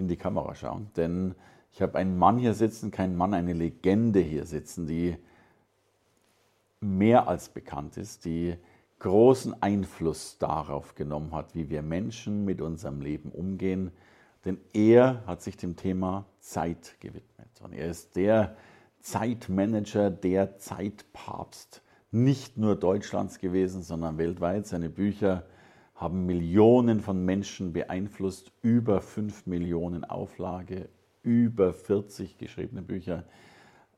in die Kamera schauen. Denn ich habe einen Mann hier sitzen, keinen Mann, eine Legende hier sitzen, die mehr als bekannt ist, die großen Einfluss darauf genommen hat, wie wir Menschen mit unserem Leben umgehen. Denn er hat sich dem Thema Zeit gewidmet. Und er ist der Zeitmanager, der Zeitpapst, nicht nur Deutschlands gewesen, sondern weltweit. Seine Bücher haben Millionen von Menschen beeinflusst, über 5 Millionen Auflage, über 40 geschriebene Bücher.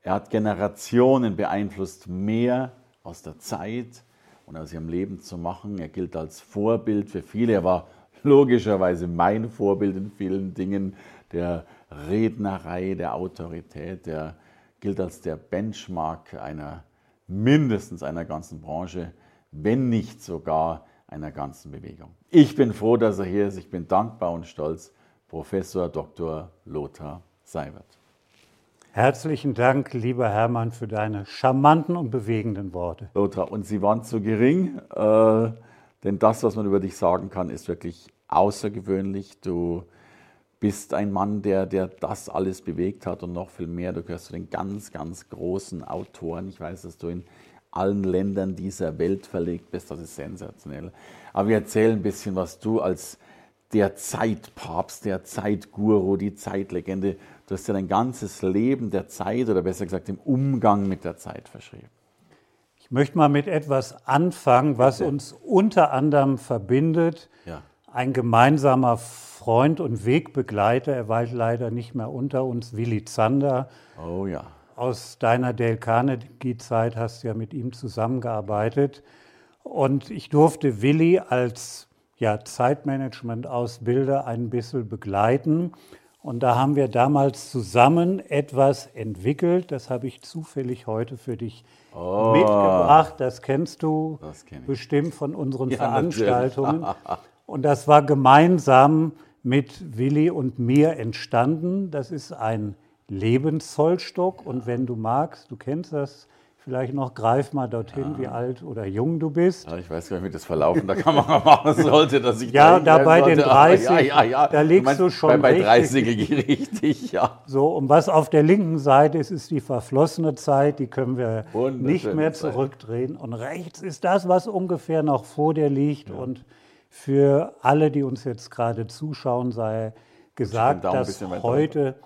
Er hat Generationen beeinflusst, mehr aus der Zeit und aus ihrem Leben zu machen. Er gilt als Vorbild für viele. Er war logischerweise mein Vorbild in vielen Dingen, der Rednerei, der Autorität. Er gilt als der Benchmark einer mindestens einer ganzen Branche, wenn nicht sogar einer ganzen Bewegung. Ich bin froh, dass er hier ist. Ich bin dankbar und stolz. Professor Dr. Lothar Seibert. Herzlichen Dank, lieber Hermann, für deine charmanten und bewegenden Worte. Lothar, und sie waren zu gering, äh, denn das, was man über dich sagen kann, ist wirklich außergewöhnlich. Du bist ein Mann, der, der das alles bewegt hat und noch viel mehr. Du gehörst zu den ganz, ganz großen Autoren. Ich weiß, dass du in allen Ländern dieser Welt verlegt bist. Das ist sensationell. Aber wir erzählen ein bisschen, was du als der Zeitpapst, der Zeitguru, die Zeitlegende, du hast ja dein ganzes Leben der Zeit oder besser gesagt dem Umgang mit der Zeit verschrieben. Ich möchte mal mit etwas anfangen, was Bitte. uns unter anderem verbindet. Ja. Ein gemeinsamer Freund und Wegbegleiter, er weilt leider nicht mehr unter uns, Willi Zander. Oh ja aus deiner Dale Carnegie-Zeit hast du ja mit ihm zusammengearbeitet. Und ich durfte Willi als ja, Zeitmanagement-Ausbilder ein bisschen begleiten. Und da haben wir damals zusammen etwas entwickelt. Das habe ich zufällig heute für dich oh. mitgebracht. Das kennst du das kenn bestimmt von unseren ja, Veranstaltungen. und das war gemeinsam mit Willi und mir entstanden. Das ist ein Lebenszollstock. Und wenn du magst, du kennst das vielleicht noch, greif mal dorthin, ja. wie alt oder jung du bist. Ja, ich weiß gar nicht, wie das verlaufen der Kamera machen sollte, dass ich Ja, da, bei den 30, ja, ja, ja. da liegst du, meinst, du schon bei, bei 30 richtig, ja. So, und was auf der linken Seite ist, ist die verflossene Zeit, die können wir nicht mehr zurückdrehen. Und rechts ist das, was ungefähr noch vor dir liegt. Und für alle, die uns jetzt gerade zuschauen, sei gesagt, dass heute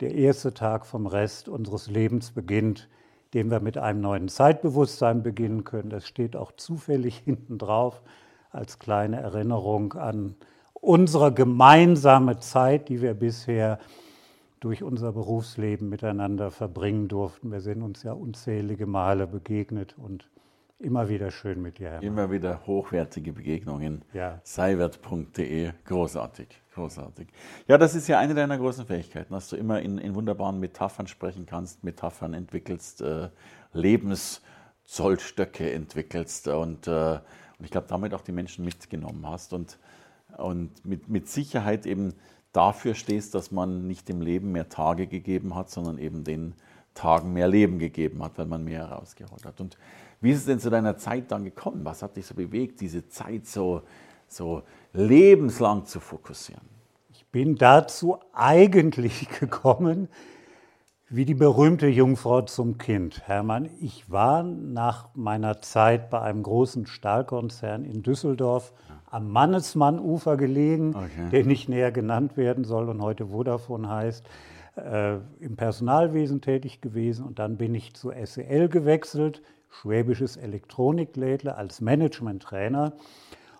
der erste Tag vom Rest unseres Lebens beginnt, den wir mit einem neuen Zeitbewusstsein beginnen können. Das steht auch zufällig hinten drauf als kleine Erinnerung an unsere gemeinsame Zeit, die wir bisher durch unser Berufsleben miteinander verbringen durften. Wir sind uns ja unzählige Male begegnet und immer wieder schön mit dir. Hermann. Immer wieder hochwertige Begegnungen. Ja. Seiwert.de, großartig. Großartig. Ja, das ist ja eine deiner großen Fähigkeiten, dass du immer in, in wunderbaren Metaphern sprechen kannst, Metaphern entwickelst, äh, Lebenszollstöcke entwickelst und, äh, und ich glaube, damit auch die Menschen mitgenommen hast und, und mit, mit Sicherheit eben dafür stehst, dass man nicht dem Leben mehr Tage gegeben hat, sondern eben den Tagen mehr Leben gegeben hat, weil man mehr herausgeholt hat. Und wie ist es denn zu deiner Zeit dann gekommen? Was hat dich so bewegt, diese Zeit so so lebenslang zu fokussieren? Ich bin dazu eigentlich gekommen, wie die berühmte Jungfrau zum Kind. Hermann, ich war nach meiner Zeit bei einem großen Stahlkonzern in Düsseldorf am Mannesmann-Ufer gelegen, okay. der nicht näher genannt werden soll und heute Vodafone heißt, äh, im Personalwesen tätig gewesen. Und dann bin ich zu SEL gewechselt, Schwäbisches Elektroniklädle, als Management-Trainer.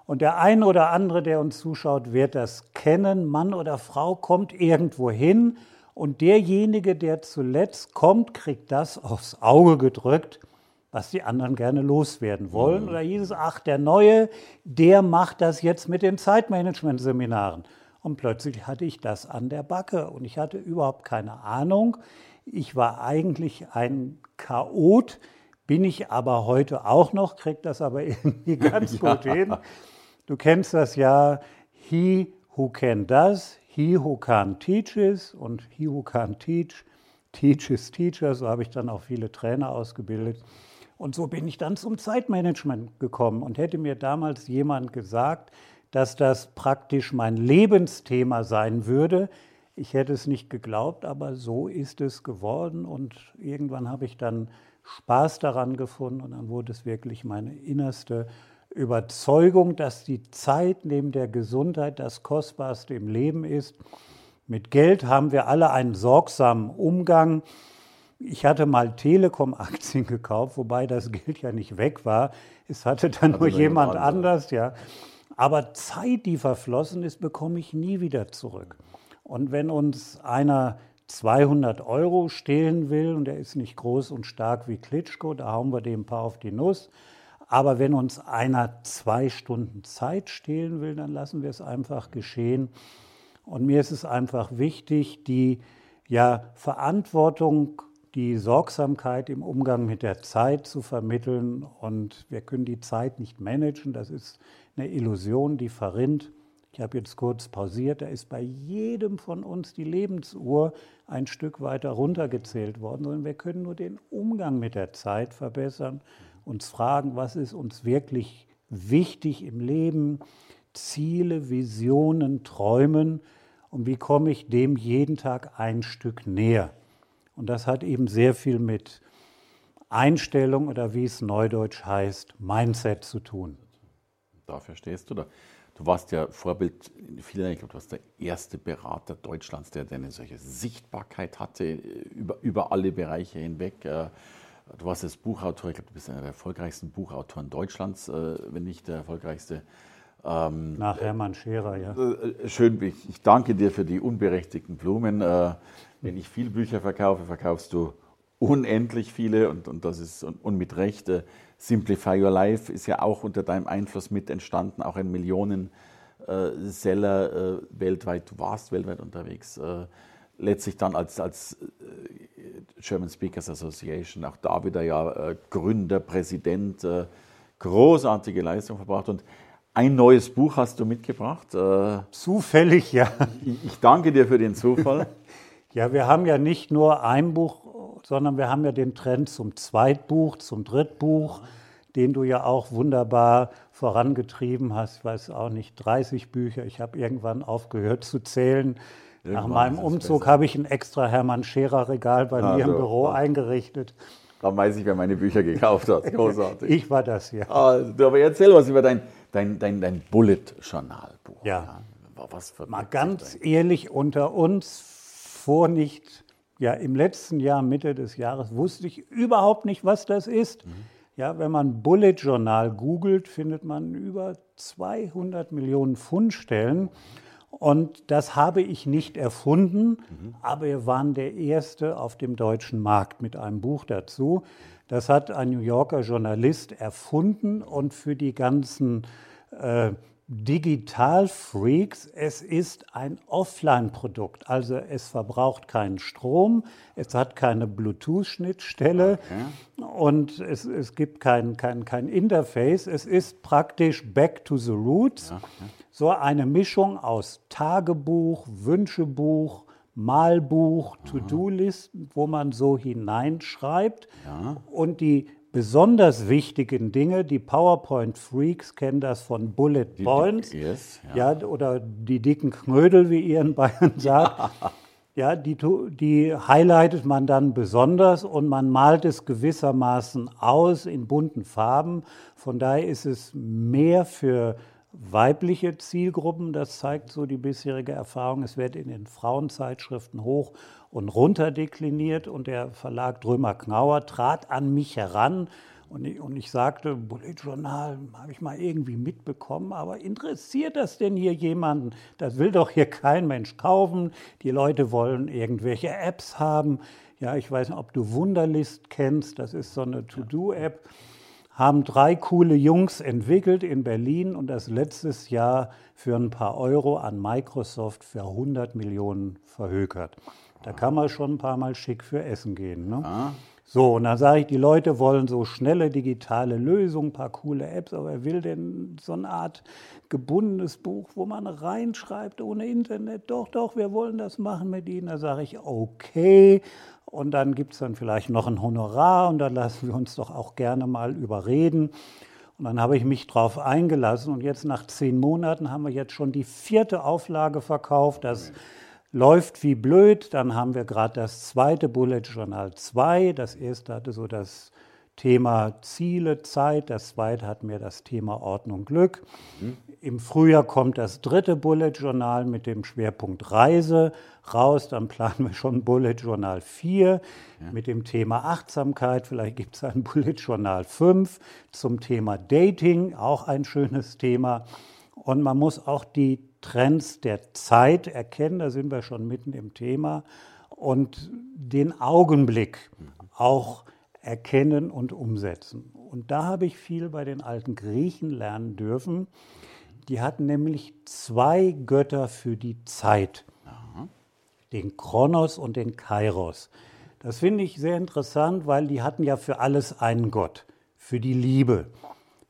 Und der eine oder andere, der uns zuschaut, wird das kennen. Mann oder Frau kommt irgendwo hin und derjenige, der zuletzt kommt, kriegt das aufs Auge gedrückt, was die anderen gerne loswerden wollen. Mhm. Oder hieß es, ach, der Neue, der macht das jetzt mit den Zeitmanagement-Seminaren. Und plötzlich hatte ich das an der Backe und ich hatte überhaupt keine Ahnung. Ich war eigentlich ein Chaot, bin ich aber heute auch noch, kriege das aber irgendwie ganz ja. gut hin. Du kennst das ja, he who can does, he who can teaches und he who can teach, teaches teacher. So habe ich dann auch viele Trainer ausgebildet. Und so bin ich dann zum Zeitmanagement gekommen und hätte mir damals jemand gesagt, dass das praktisch mein Lebensthema sein würde. Ich hätte es nicht geglaubt, aber so ist es geworden und irgendwann habe ich dann Spaß daran gefunden und dann wurde es wirklich meine innerste Überzeugung, dass die Zeit neben der Gesundheit das Kostbarste im Leben ist. Mit Geld haben wir alle einen sorgsamen Umgang. Ich hatte mal Telekom-Aktien gekauft, wobei das Geld ja nicht weg war. Es hatte dann also nur jemand anders, ja. Aber Zeit, die verflossen ist, bekomme ich nie wieder zurück. Und wenn uns einer 200 Euro stehlen will und er ist nicht groß und stark wie Klitschko, da hauen wir dem ein paar auf die Nuss. Aber wenn uns einer zwei Stunden Zeit stehlen will, dann lassen wir es einfach geschehen. Und mir ist es einfach wichtig, die ja, Verantwortung, die Sorgsamkeit im Umgang mit der Zeit zu vermitteln. Und wir können die Zeit nicht managen. Das ist eine Illusion, die verrinnt. Ich habe jetzt kurz pausiert, da ist bei jedem von uns die Lebensuhr ein Stück weiter runtergezählt worden, sondern wir können nur den Umgang mit der Zeit verbessern, uns fragen, was ist uns wirklich wichtig im Leben, Ziele, Visionen, Träumen und wie komme ich dem jeden Tag ein Stück näher. Und das hat eben sehr viel mit Einstellung oder wie es neudeutsch heißt, Mindset zu tun dafür stehst du da. Du warst ja Vorbild in vielen, ich glaube, du warst der erste Berater Deutschlands, der, eine solche Sichtbarkeit hatte über, über alle Bereiche hinweg. Äh, du warst jetzt Buchautor, ich glaube, du bist einer der erfolgreichsten Buchautoren Deutschlands, äh, wenn nicht der erfolgreichste. Ähm, Nach Hermann Scherer, ja. Äh, schön, ich danke dir für die unberechtigten Blumen. Wenn ich viel Bücher verkaufe, verkaufst du unendlich viele und, und das ist und, und mit Recht. Simplify Your Life ist ja auch unter deinem Einfluss mit entstanden, auch ein Millionenseller äh, weltweit. Du warst weltweit unterwegs. Letztlich dann als, als äh, German Speakers Association, auch da wieder ja äh, Gründer, Präsident, äh, großartige Leistung verbracht und ein neues Buch hast du mitgebracht. Zufällig, ja. Ich, ich danke dir für den Zufall. ja, wir haben ja nicht nur ein Buch sondern wir haben ja den Trend zum Zweitbuch, zum Drittbuch, den du ja auch wunderbar vorangetrieben hast. Ich weiß auch nicht, 30 Bücher. Ich habe irgendwann aufgehört zu zählen. Irgendwann Nach meinem Umzug habe ich ein extra Hermann Scherer Regal bei ah, mir so. im Büro eingerichtet. Da weiß ich, wer meine Bücher gekauft hat. Großartig. Ich war das, ja. Ah, aber erzähl was über dein, dein, dein, dein Bullet-Journal-Buch. Ja. ja. Was Mal ganz ehrlich unter uns, vor nicht ja, im letzten Jahr, Mitte des Jahres, wusste ich überhaupt nicht, was das ist. Mhm. Ja, wenn man Bullet Journal googelt, findet man über 200 Millionen Fundstellen. Und das habe ich nicht erfunden, mhm. aber wir waren der Erste auf dem deutschen Markt mit einem Buch dazu. Das hat ein New Yorker Journalist erfunden und für die ganzen äh, Digital-Freaks, es ist ein Offline-Produkt. Also es verbraucht keinen Strom, es hat keine Bluetooth-Schnittstelle okay. und es, es gibt kein, kein, kein Interface. Es ist praktisch back to the roots. Okay. So eine Mischung aus Tagebuch, Wünschebuch, Malbuch, To-Do-Listen, wo man so hineinschreibt. Ja. Und die besonders wichtigen Dinge. Die PowerPoint-Freaks kennen das von Bullet Points. Die, yes, ja. ja. oder die dicken Knödel, wie ihr in Bayern sagt. Ja. Ja, die, die highlightet man dann besonders und man malt es gewissermaßen aus in bunten Farben. Von daher ist es mehr für weibliche Zielgruppen. Das zeigt so die bisherige Erfahrung. Es wird in den Frauenzeitschriften hoch und runter dekliniert und der Verlag Drömer Knauer trat an mich heran und ich, und ich sagte, Bullet Journal habe ich mal irgendwie mitbekommen, aber interessiert das denn hier jemanden? Das will doch hier kein Mensch kaufen. Die Leute wollen irgendwelche Apps haben. Ja, ich weiß nicht, ob du Wunderlist kennst. Das ist so eine To-Do-App haben drei coole Jungs entwickelt in Berlin und das letztes Jahr für ein paar Euro an Microsoft für 100 Millionen verhökert. Da kann man schon ein paar Mal schick für Essen gehen. Ne? Ah. So, und dann sage ich, die Leute wollen so schnelle digitale Lösungen, ein paar coole Apps, aber wer will denn so eine Art gebundenes Buch, wo man reinschreibt ohne Internet? Doch, doch, wir wollen das machen mit Ihnen. Da sage ich, okay, und dann gibt es dann vielleicht noch ein Honorar und da lassen wir uns doch auch gerne mal überreden. Und dann habe ich mich drauf eingelassen und jetzt nach zehn Monaten haben wir jetzt schon die vierte Auflage verkauft. Das okay. Läuft wie blöd. Dann haben wir gerade das zweite Bullet Journal 2. Das erste hatte so das Thema Ziele, Zeit. Das zweite hat mir das Thema Ordnung, Glück. Mhm. Im Frühjahr kommt das dritte Bullet Journal mit dem Schwerpunkt Reise raus. Dann planen wir schon Bullet Journal 4 ja. mit dem Thema Achtsamkeit. Vielleicht gibt es ein Bullet Journal 5 zum Thema Dating, auch ein schönes Thema. Und man muss auch die Trends der Zeit erkennen, da sind wir schon mitten im Thema, und den Augenblick auch erkennen und umsetzen. Und da habe ich viel bei den alten Griechen lernen dürfen. Die hatten nämlich zwei Götter für die Zeit, den Kronos und den Kairos. Das finde ich sehr interessant, weil die hatten ja für alles einen Gott, für die Liebe,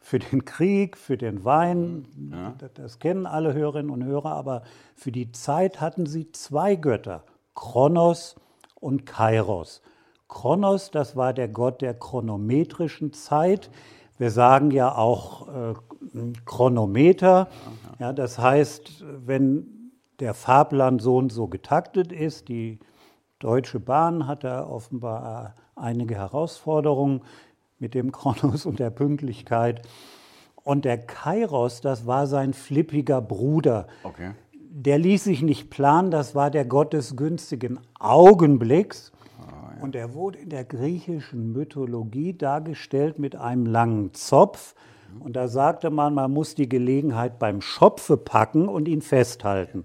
für den Krieg, für den Wein, ja. das kennen alle Hörerinnen und Hörer, aber für die Zeit hatten sie zwei Götter, Kronos und Kairos. Kronos, das war der Gott der chronometrischen Zeit. Wir sagen ja auch äh, Chronometer. Ja, das heißt, wenn der Fahrplan so und so getaktet ist, die Deutsche Bahn hat da offenbar einige Herausforderungen mit dem Kronos und der Pünktlichkeit. Und der Kairos, das war sein flippiger Bruder. Okay. Der ließ sich nicht planen, das war der Gott des günstigen Augenblicks. Und er wurde in der griechischen Mythologie dargestellt mit einem langen Zopf. Und da sagte man, man muss die Gelegenheit beim Schopfe packen und ihn festhalten.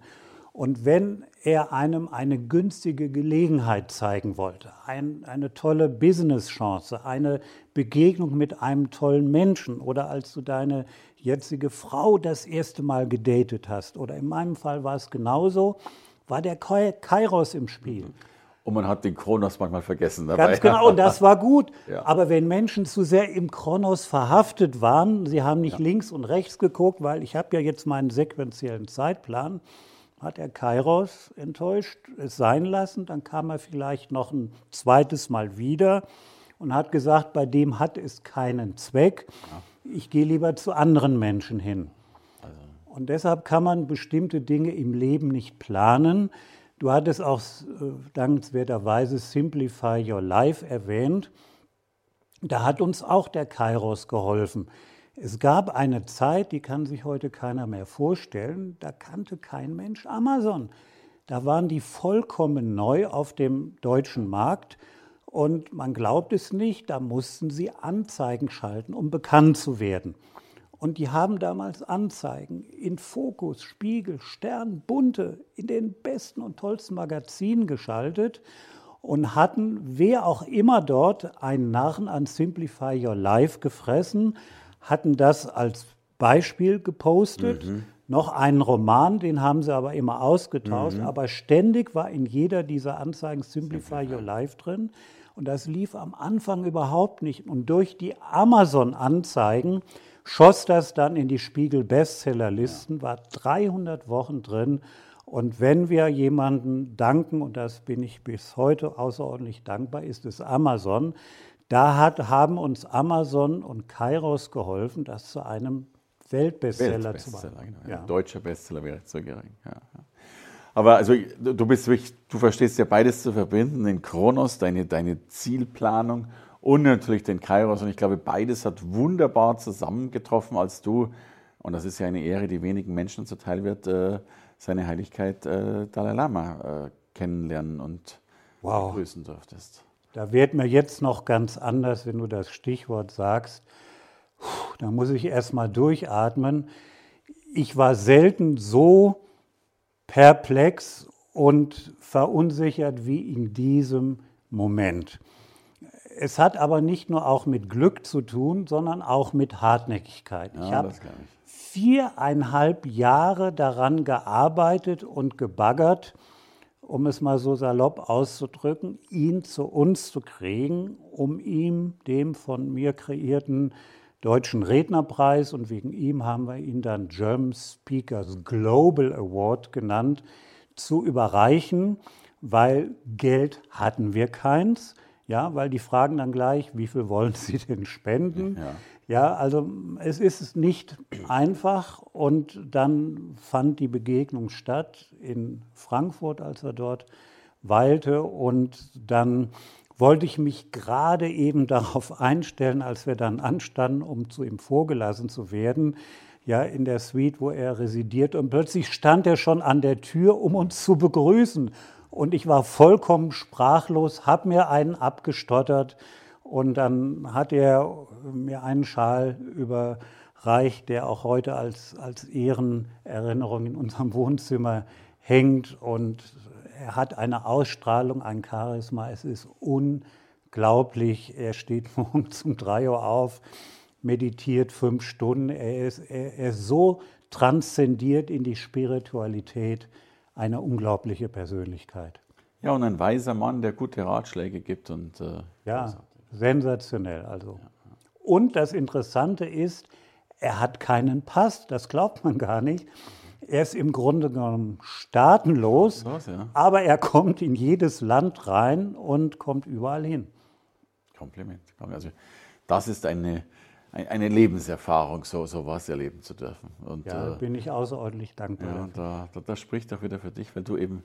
Und wenn er einem eine günstige Gelegenheit zeigen wollte, ein, eine tolle Business-Chance, eine Begegnung mit einem tollen Menschen oder als du deine jetzige Frau das erste Mal gedatet hast, oder in meinem Fall war es genauso, war der Kairos im Spiel. Und man hat den Kronos manchmal vergessen dabei. Ganz genau, und das war gut. Ja. Aber wenn Menschen zu sehr im Kronos verhaftet waren, sie haben nicht ja. links und rechts geguckt, weil ich habe ja jetzt meinen sequentiellen Zeitplan, hat er Kairos enttäuscht, es sein lassen. Dann kam er vielleicht noch ein zweites Mal wieder und hat gesagt, bei dem hat es keinen Zweck. Ich gehe lieber zu anderen Menschen hin. Also. Und deshalb kann man bestimmte Dinge im Leben nicht planen. Du hattest auch äh, dankenswerterweise Simplify Your Life erwähnt. Da hat uns auch der Kairos geholfen. Es gab eine Zeit, die kann sich heute keiner mehr vorstellen, da kannte kein Mensch Amazon. Da waren die vollkommen neu auf dem deutschen Markt und man glaubt es nicht, da mussten sie Anzeigen schalten, um bekannt zu werden. Und die haben damals Anzeigen in Fokus, Spiegel, Stern, Bunte, in den besten und tollsten Magazinen geschaltet und hatten, wer auch immer dort, einen Narren an Simplify Your Life gefressen, hatten das als Beispiel gepostet. Mhm. Noch einen Roman, den haben sie aber immer ausgetauscht, mhm. aber ständig war in jeder dieser Anzeigen Simplify Your Life drin. Und das lief am Anfang überhaupt nicht. Und durch die Amazon-Anzeigen schoss das dann in die Spiegel-Bestsellerlisten, war 300 Wochen drin. Und wenn wir jemanden danken, und das bin ich bis heute außerordentlich dankbar, ist es Amazon. Da hat, haben uns Amazon und Kairos geholfen, das zu einem Weltbestseller, Weltbestseller zu machen. Genau. Ja. Deutscher Bestseller wäre zu gering. Ja, ja. Aber also du bist wirklich, du verstehst ja beides zu verbinden, den Kronos, deine, deine Zielplanung und natürlich den Kairos. Und ich glaube, beides hat wunderbar zusammengetroffen, als du, und das ist ja eine Ehre, die wenigen Menschen zuteil wird, äh, seine Heiligkeit äh, Dalai Lama äh, kennenlernen und wow. begrüßen durftest. Da wird mir jetzt noch ganz anders, wenn du das Stichwort sagst. Da muss ich erst mal durchatmen. Ich war selten so perplex und verunsichert wie in diesem Moment Es hat aber nicht nur auch mit Glück zu tun, sondern auch mit Hartnäckigkeit. Ja, ich habe viereinhalb Jahre daran gearbeitet und gebaggert, um es mal so salopp auszudrücken, ihn zu uns zu kriegen, um ihm dem von mir kreierten Deutschen Rednerpreis und wegen ihm haben wir ihn dann German Speakers Global Award genannt, zu überreichen, weil Geld hatten wir keins. Ja, weil die fragen dann gleich, wie viel wollen Sie denn spenden? Ja. Ja, also es ist nicht einfach und dann fand die Begegnung statt in Frankfurt, als er dort weilte und dann wollte ich mich gerade eben darauf einstellen, als wir dann anstanden, um zu ihm vorgelassen zu werden, ja, in der Suite, wo er residiert. Und plötzlich stand er schon an der Tür, um uns zu begrüßen. Und ich war vollkommen sprachlos, habe mir einen abgestottert und dann hat er mir einen Schal überreicht, der auch heute als, als Ehrenerinnerung in unserem Wohnzimmer hängt. Und er hat eine Ausstrahlung, ein Charisma. Es ist unglaublich. Er steht morgens um drei Uhr auf, meditiert fünf Stunden. Er ist, er, er ist so transzendiert in die Spiritualität. Eine unglaubliche Persönlichkeit. Ja, und ein weiser Mann, der gute Ratschläge gibt und äh, Ja, sensationell. Also. Und das Interessante ist, er hat keinen Pass, das glaubt man gar nicht. Er ist im Grunde genommen staatenlos, Los, ja. aber er kommt in jedes Land rein und kommt überall hin. Kompliment. Also das ist eine, ein- eine Lebenserfahrung, so sowas erleben zu dürfen. Und Ja, äh, bin ich außerordentlich dankbar. ja, da, da, das spricht auch wieder für dich, weil du eben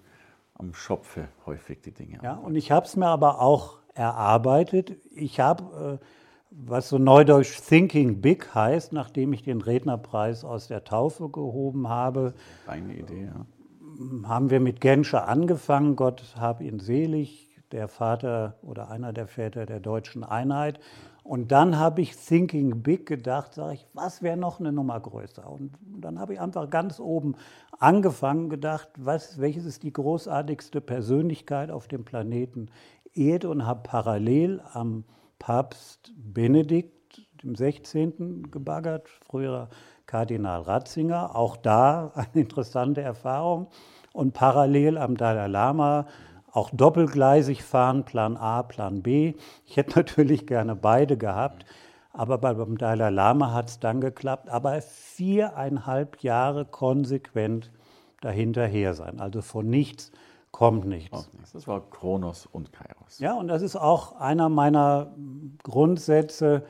am Schopfe häufig die Dinge Ja, und ich habe es mir aber auch erarbeitet. Ich habe, äh, was so neudeutsch Thinking Big heißt, nachdem ich den Rednerpreis aus der Taufe gehoben habe, Deine Idee, ja. haben wir mit Genscher angefangen. Gott hab ihn selig, der Vater oder einer der Väter der deutschen Einheit. Und dann habe ich Thinking Big gedacht, sage ich, was wäre noch eine Nummer größer? Und dann habe ich einfach ganz oben angefangen, gedacht, was, welches ist die großartigste Persönlichkeit auf dem Planeten Erde und habe parallel am Papst Benedikt, dem 16. gebaggert, früherer Kardinal Ratzinger. Auch da eine interessante Erfahrung. Und parallel am Dalai Lama auch doppelgleisig fahren, Plan A, Plan B. Ich hätte natürlich gerne beide gehabt, aber beim Dalai Lama hat es dann geklappt. Aber viereinhalb Jahre konsequent dahinterher sein. Also von nichts kommt nichts. Auch nichts. Das war Kronos und Kairos. Ja, und das ist auch einer meiner Grundsätze,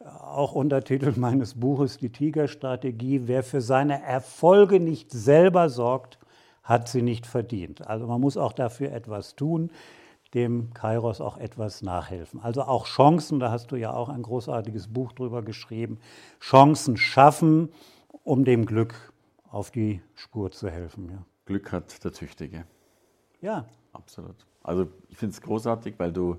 auch Untertitel meines Buches Die Tigerstrategie. Wer für seine Erfolge nicht selber sorgt, hat sie nicht verdient. Also man muss auch dafür etwas tun, dem Kairos auch etwas nachhelfen. Also auch Chancen, da hast du ja auch ein großartiges Buch drüber geschrieben, Chancen schaffen, um dem Glück auf die Spur zu helfen. Ja, Glück hat der Tüchtige. Ja Absolut. Also ich finde es großartig, weil du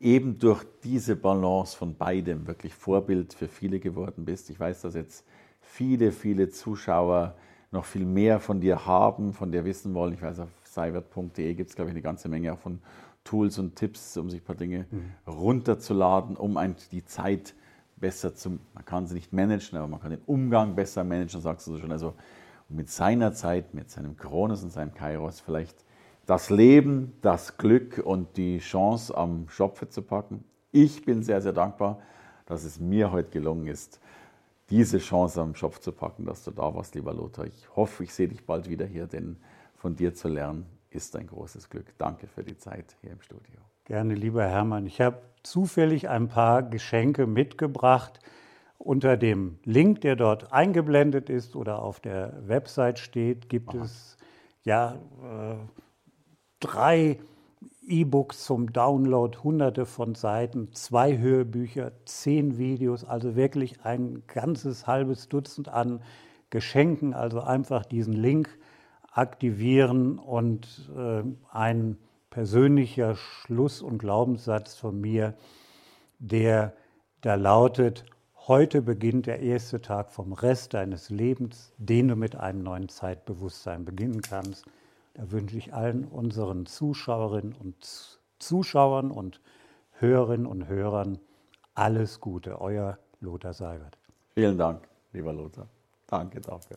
eben durch diese Balance von beidem wirklich Vorbild für viele geworden bist. Ich weiß, dass jetzt viele, viele Zuschauer noch viel mehr von dir haben, von dir wissen wollen. Ich weiß, auf seiwert.de gibt es, glaube ich, eine ganze Menge auch von Tools und Tipps, um sich ein paar Dinge runterzuladen, um die Zeit besser zu, man kann sie nicht managen, aber man kann den Umgang besser managen, sagst du so schon. Also mit seiner Zeit, mit seinem Kronos und seinem Kairos vielleicht das Leben, das Glück und die Chance am Schopfe zu packen. Ich bin sehr, sehr dankbar, dass es mir heute gelungen ist, diese Chance am Schopf zu packen, dass du da warst, lieber Lothar. Ich hoffe, ich sehe dich bald wieder hier, denn von dir zu lernen ist ein großes Glück. Danke für die Zeit hier im Studio. Gerne, lieber Hermann. Ich habe zufällig ein paar Geschenke mitgebracht. Unter dem Link, der dort eingeblendet ist oder auf der Website steht, gibt es ja äh, drei E-Books zum Download, hunderte von Seiten, zwei Hörbücher, zehn Videos, also wirklich ein ganzes halbes Dutzend an Geschenken. Also einfach diesen Link aktivieren und äh, ein persönlicher Schluss und Glaubenssatz von mir, der da lautet, heute beginnt der erste Tag vom Rest deines Lebens, den du mit einem neuen Zeitbewusstsein beginnen kannst. Da wünsche ich allen unseren Zuschauerinnen und Zuschauern und Hörerinnen und Hörern alles Gute. Euer Lothar Seibert. Vielen Dank, lieber Lothar. Danke dafür.